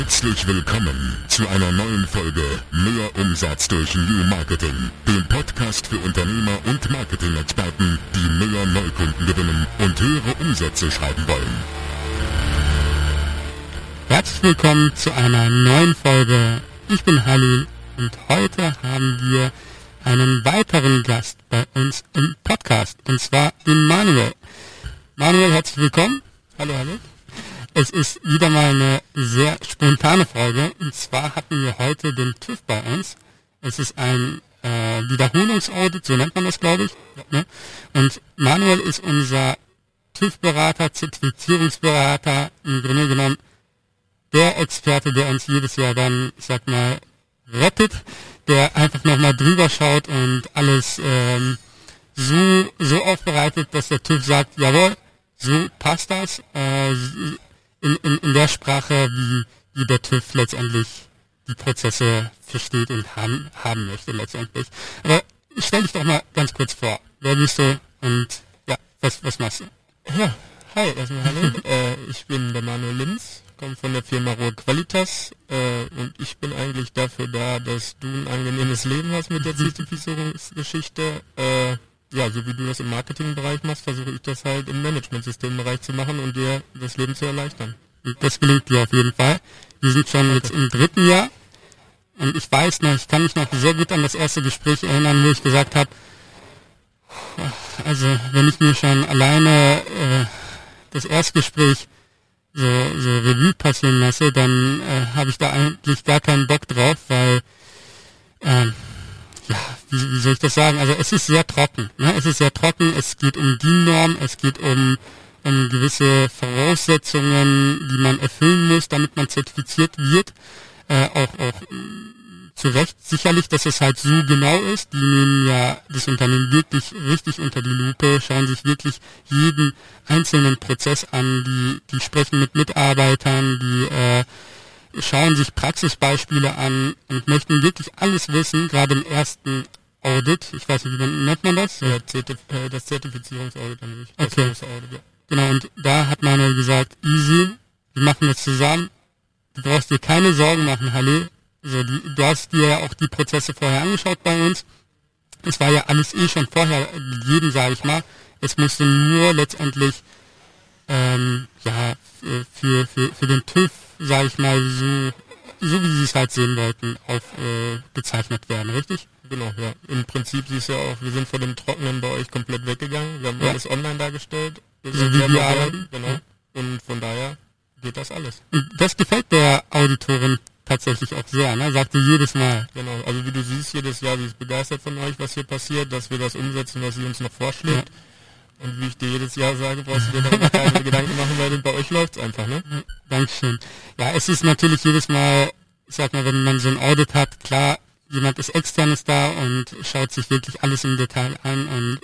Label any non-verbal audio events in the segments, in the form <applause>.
Herzlich willkommen zu einer neuen Folge Mehr Umsatz durch New Marketing, dem Podcast für Unternehmer und Marketing-Experten, die mehr Neukunden gewinnen und höhere Umsätze schreiben wollen. Herzlich willkommen zu einer neuen Folge. Ich bin Halil und heute haben wir einen weiteren Gast bei uns im Podcast und zwar den Manuel. Manuel, herzlich willkommen. Hallo, hallo. Es ist wieder mal eine sehr spontane Folge. Und zwar hatten wir heute den TÜV bei uns. Es ist ein äh, Wiederholungsaudit, so nennt man das, glaube ich. Ne? Und Manuel ist unser TÜV-Berater, Zertifizierungsberater, im Grunde genommen der Experte, der uns jedes Jahr dann, ich sag mal, rettet, der einfach nochmal drüber schaut und alles ähm, so, so aufbereitet, dass der TÜV sagt, jawohl, so passt das. Äh, in, in, in der Sprache, wie, wie der TÜV letztendlich die Prozesse versteht und haben, haben möchte letztendlich. Aber stell dich doch mal ganz kurz vor. Wer bist du und ja, was, was machst du? Ja, hi, erstmal hallo. <laughs> äh, ich bin der Manuel Linz, komme von der Firma Rohr Qualitas äh, und ich bin eigentlich dafür da, dass du ein angenehmes Leben hast mit der <laughs> Zertifizierungsgeschichte. Äh, ja, so wie du das im Marketingbereich machst, versuche ich das halt im Managementsystembereich zu machen und dir das Leben zu erleichtern. Das gelingt dir auf jeden Fall. Wir sind schon jetzt im dritten Jahr und ich weiß noch, ich kann mich noch sehr gut an das erste Gespräch erinnern, wo ich gesagt habe, also wenn ich mir schon alleine äh, das Erstgespräch so, so Revue passieren lasse, dann äh, habe ich da eigentlich gar keinen Bock drauf, weil äh, wie, wie soll ich das sagen? Also es ist sehr trocken. Ne? Es ist sehr trocken. Es geht um DIN-Norm, es geht um, um gewisse Voraussetzungen, die man erfüllen muss, damit man zertifiziert wird. Äh, auch auch zu Recht sicherlich, dass es halt so genau ist. Die nehmen ja das Unternehmen wirklich richtig unter die Lupe, schauen sich wirklich jeden einzelnen Prozess an, die, die sprechen mit Mitarbeitern, die äh, schauen sich Praxisbeispiele an und möchten wirklich alles wissen, gerade im ersten Audit. Ich weiß nicht, wie nennt man das? Ja, Zertif äh, das Zertifizierungsaudit sich. Okay. Audit, ja. Genau, und da hat man gesagt, easy, wir machen das zusammen. Du brauchst dir keine Sorgen machen, Halle. Also, du, du hast dir ja auch die Prozesse vorher angeschaut bei uns. Es war ja alles eh schon vorher gegeben, sage ich mal. Es musste nur letztendlich ähm, ja, für, für, für den TÜV sage ich mal, so, so wie sie es halt sehen wollten, aufgezeichnet äh, werden, richtig? Genau, ja. Im Prinzip siehst du ja auch, wir sind von dem Trockenen bei euch komplett weggegangen. Wir haben ja. alles online dargestellt. So wie wir arbeiten. Genau. Ja. Und von daher geht das alles. Das gefällt der Auditorin tatsächlich auch sehr, ne? Sagt sie jedes Mal. Genau, also wie du siehst, jedes Jahr, sie ist begeistert von euch, was hier passiert, dass wir das umsetzen, was sie uns noch vorschlägt. Ja. Und wie ich dir jedes Jahr sage, brauchst du dir darüber keine Gedanken machen, weil bei euch läuft's einfach, ne? Dankeschön. Ja, es ist natürlich jedes Mal, ich sag mal, wenn man so ein Audit hat, klar, jemand ist externes da und schaut sich wirklich alles im Detail an und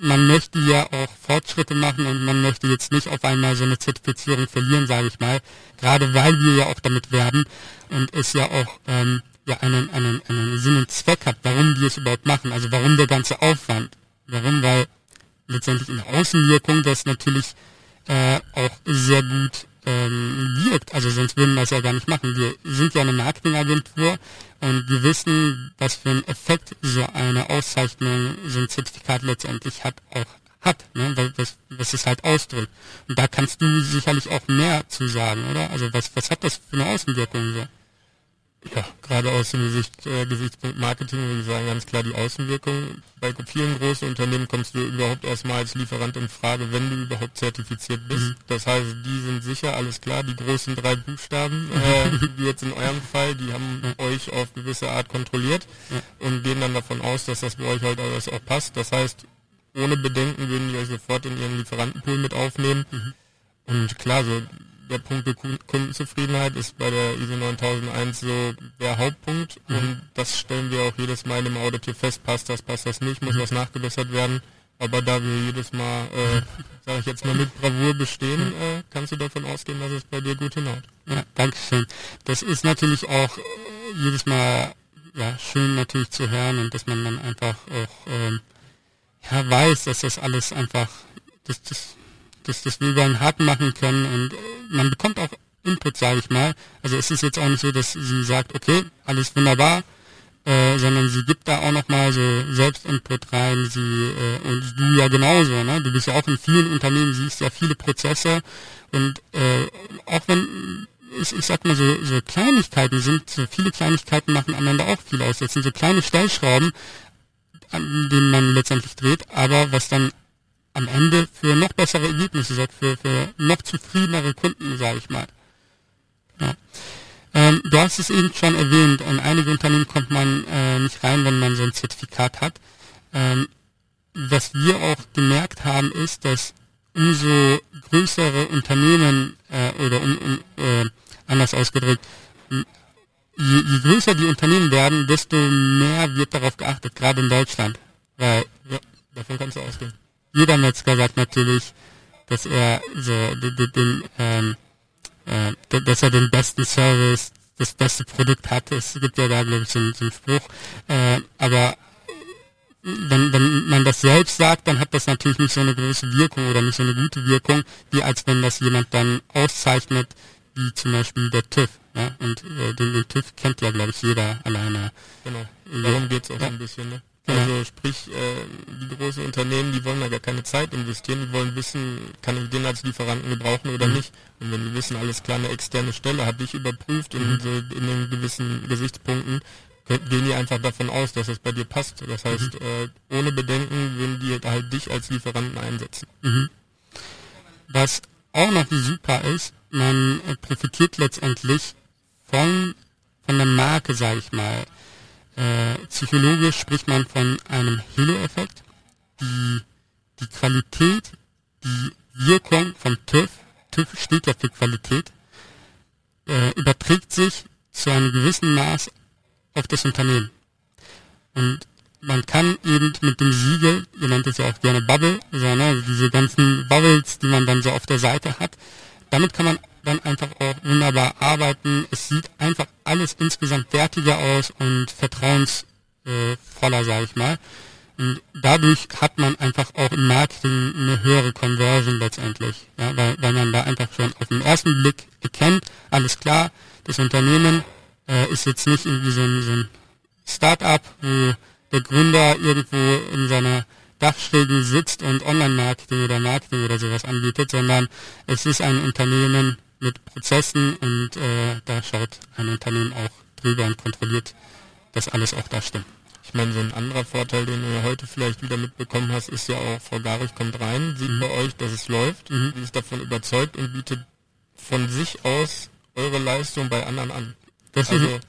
man möchte ja auch Fortschritte machen und man möchte jetzt nicht auf einmal so eine Zertifizierung verlieren, sage ich mal. Gerade weil wir ja auch damit werben und es ja auch ähm, ja einen, einen, einen Sinn und Zweck hat, warum wir es überhaupt machen. Also warum der ganze Aufwand. Warum? Weil letztendlich in Außenwirkung das natürlich äh, auch sehr gut ähm, wirkt. Also sonst würden wir das ja gar nicht machen. Wir sind ja eine Marketingagentur und wir wissen, was für einen Effekt so eine Auszeichnung, so ein Zertifikat letztendlich hat, auch hat, ne? was, was es halt ausdrückt. Und da kannst du sicherlich auch mehr zu sagen, oder? Also was, was hat das für eine Außenwirkung so? Ja, gerade aus dem Gesicht, äh, Gesichtspunkt Marketing würde ich sagen, ganz klar die Außenwirkung. Bei vielen großen Unternehmen kommst du überhaupt erstmal als Lieferant in Frage, wenn du überhaupt zertifiziert bist. Mhm. Das heißt, die sind sicher, alles klar, die großen drei Buchstaben, äh, <laughs> wie jetzt in eurem Fall, die haben mhm. euch auf gewisse Art kontrolliert mhm. und gehen dann davon aus, dass das bei euch halt alles auch passt. Das heißt, ohne Bedenken würden die euch sofort in ihren Lieferantenpool mit aufnehmen. Mhm. Und klar, so der Punkt Kundenzufriedenheit ist bei der ISO 9001 so der Hauptpunkt mhm. und das stellen wir auch jedes Mal im Audit hier fest, passt das, passt das nicht, muss mhm. was nachgebessert werden. Aber da wir jedes Mal, äh, <laughs> sage ich jetzt mal, mit Bravour bestehen, äh, kannst du davon ausgehen, dass es bei dir gut hinhaut. Ja, Dankeschön. Das ist natürlich auch äh, jedes Mal ja, schön natürlich zu hören und dass man dann einfach auch ähm, ja, weiß, dass das alles einfach, dass das dass das wir über einen Haken machen können und äh, man bekommt auch Input, sage ich mal. Also es ist jetzt auch nicht so, dass sie sagt, okay, alles wunderbar, äh, sondern sie gibt da auch nochmal so Selbstinput rein, sie äh, und du ja genauso, ne? Du bist ja auch in vielen Unternehmen, siehst ja viele Prozesse und äh, auch wenn ich, ich sag mal so, so Kleinigkeiten sind, so viele Kleinigkeiten machen Ende auch viel aus. Das sind so kleine Stellschrauben, an denen man letztendlich dreht, aber was dann am Ende für noch bessere Ergebnisse sorgt, für, für noch zufriedenere Kunden, sage ich mal. Ja. Ähm, du hast es eben schon erwähnt, in einige Unternehmen kommt man äh, nicht rein, wenn man so ein Zertifikat hat. Ähm, was wir auch gemerkt haben, ist, dass umso größere Unternehmen äh, oder um, um, äh, anders ausgedrückt, je, je größer die Unternehmen werden, desto mehr wird darauf geachtet, gerade in Deutschland. Weil ja, davon kannst du ausgehen. Jeder Metzger sagt natürlich, dass er so den, den ähm, äh, dass er den besten Service, das beste Produkt hat. Es gibt ja da, glaube ich, so, so einen Spruch. Äh, aber wenn, wenn man das selbst sagt, dann hat das natürlich nicht so eine große Wirkung oder nicht so eine gute Wirkung, wie als wenn das jemand dann auszeichnet, wie zum Beispiel der TÜV. Ja? Und äh, den, den TÜV kennt ja, glaube ich, jeder alleine. Genau, darum geht's auch ja. ein bisschen. Ne? Also sprich, äh, die großen Unternehmen, die wollen da gar keine Zeit investieren, die wollen wissen, kann ich den als Lieferanten gebrauchen oder mhm. nicht. Und wenn die wissen, alles klar, eine externe Stelle habe ich überprüft mhm. in, so, in den gewissen Gesichtspunkten, gehen die einfach davon aus, dass es bei dir passt. Das heißt, mhm. äh, ohne Bedenken würden die halt dich als Lieferanten einsetzen. Mhm. Was auch noch super ist, man profitiert letztendlich von, von der Marke, sage ich mal. Äh, psychologisch spricht man von einem Halo-Effekt. Die, die Qualität, die Wirkung vom TÜV, TÜV steht ja für Qualität, äh, überträgt sich zu einem gewissen Maß auf das Unternehmen. Und man kann eben mit dem Siegel, ihr nennt es ja auch gerne Bubble, so, ne, diese ganzen Bubbles, die man dann so auf der Seite hat, damit kann man dann einfach auch wunderbar arbeiten. Es sieht einfach alles insgesamt wertiger aus und vertrauensvoller, sage ich mal. Und dadurch hat man einfach auch im Marketing eine höhere Conversion letztendlich, ja, weil, weil man da einfach schon auf den ersten Blick erkennt, alles klar, das Unternehmen äh, ist jetzt nicht irgendwie so ein, so ein Start-up, wo der Gründer irgendwo in seiner Dachschrägen sitzt und Online-Marketing oder Marketing oder sowas anbietet, sondern es ist ein Unternehmen, mit Prozessen und äh, da schaut ein Unternehmen auch drüber und kontrolliert, dass alles auch da stimmt. Ich meine, so ein anderer Vorteil, den du heute vielleicht wieder mitbekommen hast, ist ja auch, Frau Garich kommt rein, sieht mhm. bei euch, dass es läuft, mhm. ist davon überzeugt und bietet von sich aus eure Leistung bei anderen an. Das also,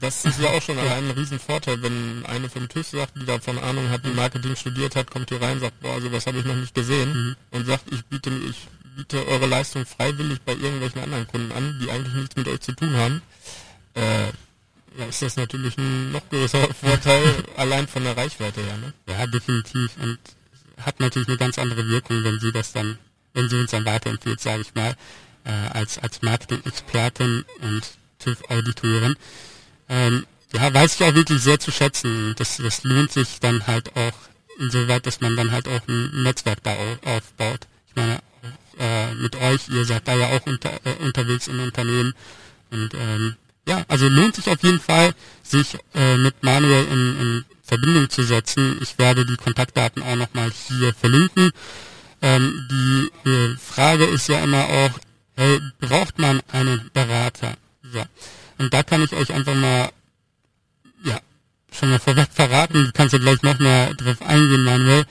das ist ja auch schon allein ein Riesenvorteil, wenn eine vom TÜV sagt, die davon Ahnung hat, die Marketing studiert hat, kommt hier rein, sagt, boah, sowas habe ich noch nicht gesehen mhm. und sagt, ich biete, ich biete eure Leistung freiwillig bei irgendwelchen anderen Kunden an, die eigentlich nichts mit euch zu tun haben, äh, ja, ist das natürlich ein noch größerer <laughs> Vorteil, allein von der Reichweite her. Ne? Ja, definitiv. Und hat natürlich eine ganz andere Wirkung, wenn sie das dann, wenn sie uns dann weiterempfiehlt, sage ich mal, äh, als, als Marketing-Expertin und TÜV-Auditorin. Ähm, ja, weiß ich auch wirklich sehr zu schätzen. Das, das lohnt sich dann halt auch insoweit, dass man dann halt auch ein Netzwerk da aufbaut. Ich meine, äh, mit euch. Ihr seid da ja auch unter, äh, unterwegs im Unternehmen. Und ähm, ja, also lohnt sich auf jeden Fall, sich äh, mit Manuel in, in Verbindung zu setzen. Ich werde die Kontaktdaten auch nochmal hier verlinken. Ähm, die äh, Frage ist ja immer auch, hey, braucht man einen Berater? So. Und da kann ich euch einfach mal, ja, schon mal vorweg verraten, kannst du gleich noch mehr drauf eingehen, Manuel.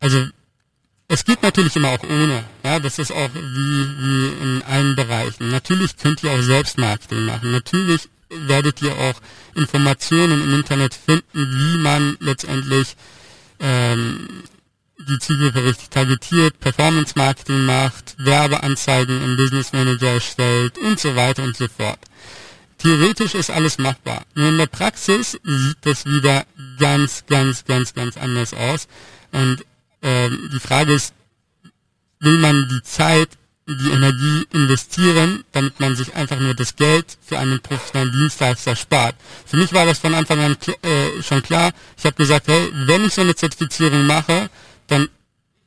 Also es geht natürlich immer auch ohne. Ja, das ist auch wie, wie in allen Bereichen. Natürlich könnt ihr auch Selbstmarketing machen. Natürlich werdet ihr auch Informationen im Internet finden, wie man letztendlich ähm, die Zielgruppe richtig targetiert, Performance Marketing macht, Werbeanzeigen im Business Manager erstellt und so weiter und so fort. Theoretisch ist alles machbar. Nur in der Praxis sieht das wieder ganz, ganz, ganz, ganz anders aus. Und ähm, die Frage ist, will man die Zeit, die Energie investieren, damit man sich einfach nur das Geld für einen professionellen Dienstleister spart. Für mich war das von Anfang an äh, schon klar. Ich habe gesagt, hey, wenn ich so eine Zertifizierung mache, dann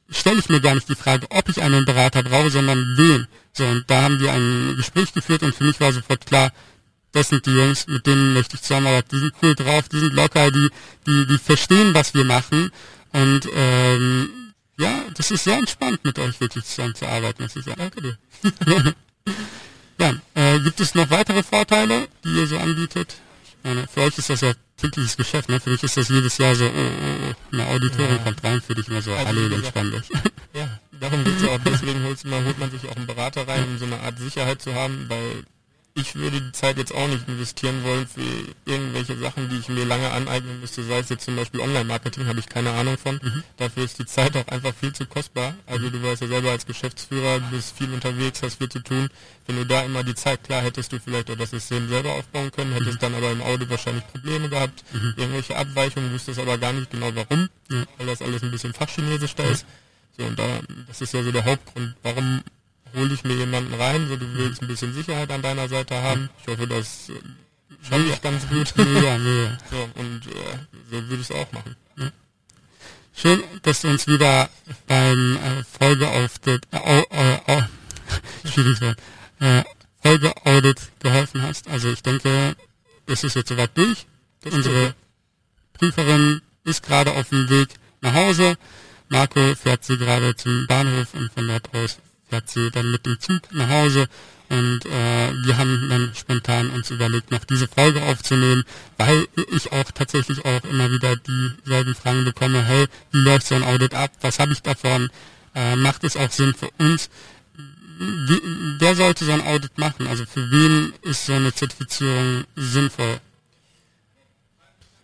stelle ich mir gar nicht die Frage, ob ich einen Berater brauche, sondern wen. So, und da haben wir ein Gespräch geführt und für mich war sofort klar, das sind die Jungs, mit denen möchte ich zusammenarbeiten. Die sind cool drauf, die sind locker, die, die, die verstehen, was wir machen. Und ähm, ja, das ist sehr entspannt, mit euch wirklich zusammenzuarbeiten, muss ich sagen. Danke dir. <laughs> ja, äh, gibt es noch weitere Vorteile, die ihr so anbietet? Ich meine, für euch ist das ja tägliches Geschäft, ne? Für mich ist das jedes Jahr so, oh, oh, oh eine Auditorium ja. kommt rein, für dich immer so, also, alle entspannt euch. Ja, darum geht's ja auch, deswegen holt man, holt man sich auch einen Berater rein, um so eine Art Sicherheit zu haben, weil ich würde die Zeit jetzt auch nicht investieren wollen für irgendwelche Sachen, die ich mir lange aneignen müsste, sei es jetzt zum Beispiel Online-Marketing, habe ich keine Ahnung von. Mhm. Dafür ist die Zeit auch einfach viel zu kostbar. Also du weißt ja selber als Geschäftsführer, du bist viel unterwegs, hast viel zu tun. Wenn du da immer die Zeit, klar hättest du vielleicht auch das System selber aufbauen können, hättest mhm. dann aber im Audio wahrscheinlich Probleme gehabt, mhm. irgendwelche Abweichungen, wüsstest aber gar nicht genau warum, weil das alles ein bisschen fachchinesisch da ist. So, und da, das ist ja so der Hauptgrund, warum hole ich mir jemanden rein, so du willst ein bisschen Sicherheit an deiner Seite haben. Ich hoffe, das äh, schaffe ich ganz <laughs> gut. ja, ja. So, und äh, so würde ich es auch machen. Ja. Schön, dass du uns wieder beim äh, Folge Audit, äh, äh, <laughs> äh, Folge Audit geholfen hast. Also ich denke, es ist jetzt soweit durch. Das Unsere Prüferin ist gerade auf dem Weg nach Hause. Marco fährt sie gerade zum Bahnhof und von dort aus sie dann mit dem Zug nach Hause und äh, wir haben dann spontan uns überlegt, noch diese Folge aufzunehmen, weil ich auch tatsächlich auch immer wieder dieselben Fragen bekomme, hey, wie läuft so ein Audit ab, was habe ich davon, äh, macht es auch Sinn für uns, wie, wer sollte so ein Audit machen, also für wen ist so eine Zertifizierung sinnvoll?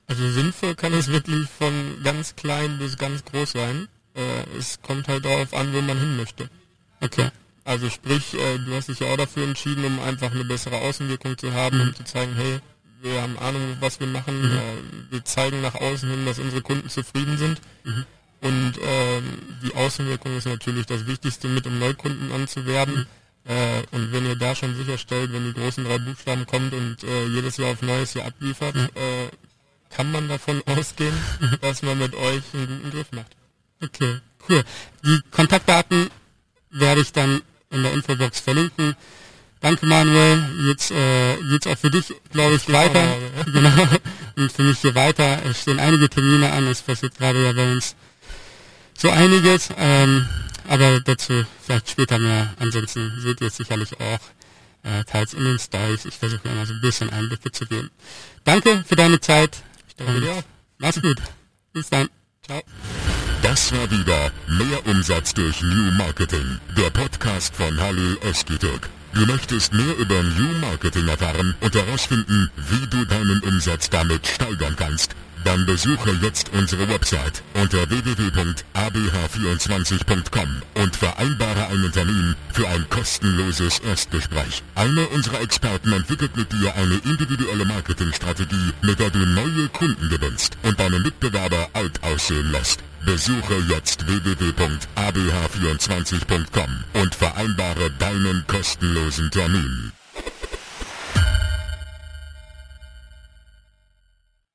Also sinnvoll kann es wirklich von ganz klein bis ganz groß sein. Äh, es kommt halt darauf an, wo man hin möchte. Okay. Also sprich, äh, du hast dich ja auch dafür entschieden, um einfach eine bessere Außenwirkung zu haben, mhm. um zu zeigen, hey, wir haben Ahnung, was wir machen, mhm. äh, wir zeigen nach außen hin, dass unsere Kunden zufrieden sind. Mhm. Und ähm, die Außenwirkung ist natürlich das Wichtigste mit, um Neukunden anzuwerben. Mhm. Äh, und wenn ihr da schon sicherstellt, wenn die großen drei Buchstaben kommt und äh, jedes Jahr auf Neues hier abliefert, mhm. äh, kann man davon <laughs> ausgehen, mhm. <laughs> dass man mit euch einen guten Griff macht. Okay, cool. Die Kontaktdaten werde ich dann in der Infobox verlinken. Danke Manuel, jetzt äh, geht's auch für dich, glaube ich, weiter. Ja. <laughs> Genau. Und für mich hier weiter. Es stehen einige Termine an, es passiert gerade ja bei uns so einiges, ähm, aber dazu vielleicht später mehr. Ansonsten seht ihr es sicherlich auch äh, teils in den Stories. Ich versuche immer so ein bisschen Einblicke zu geben. Danke für deine Zeit. Ich danke dir. Mach's gut. Bis dann. Ciao. Das war wieder mehr Umsatz durch New Marketing, der Podcast von Halil Öztürk. Du möchtest mehr über New Marketing erfahren und herausfinden, wie du deinen Umsatz damit steigern kannst dann besuche jetzt unsere Website unter www.abh24.com und vereinbare einen Termin für ein kostenloses Erstgespräch. Einer unserer Experten entwickelt mit dir eine individuelle Marketingstrategie, mit der du neue Kunden gewinnst und deine Mitbewerber alt aussehen lässt. Besuche jetzt www.abh24.com und vereinbare deinen kostenlosen Termin.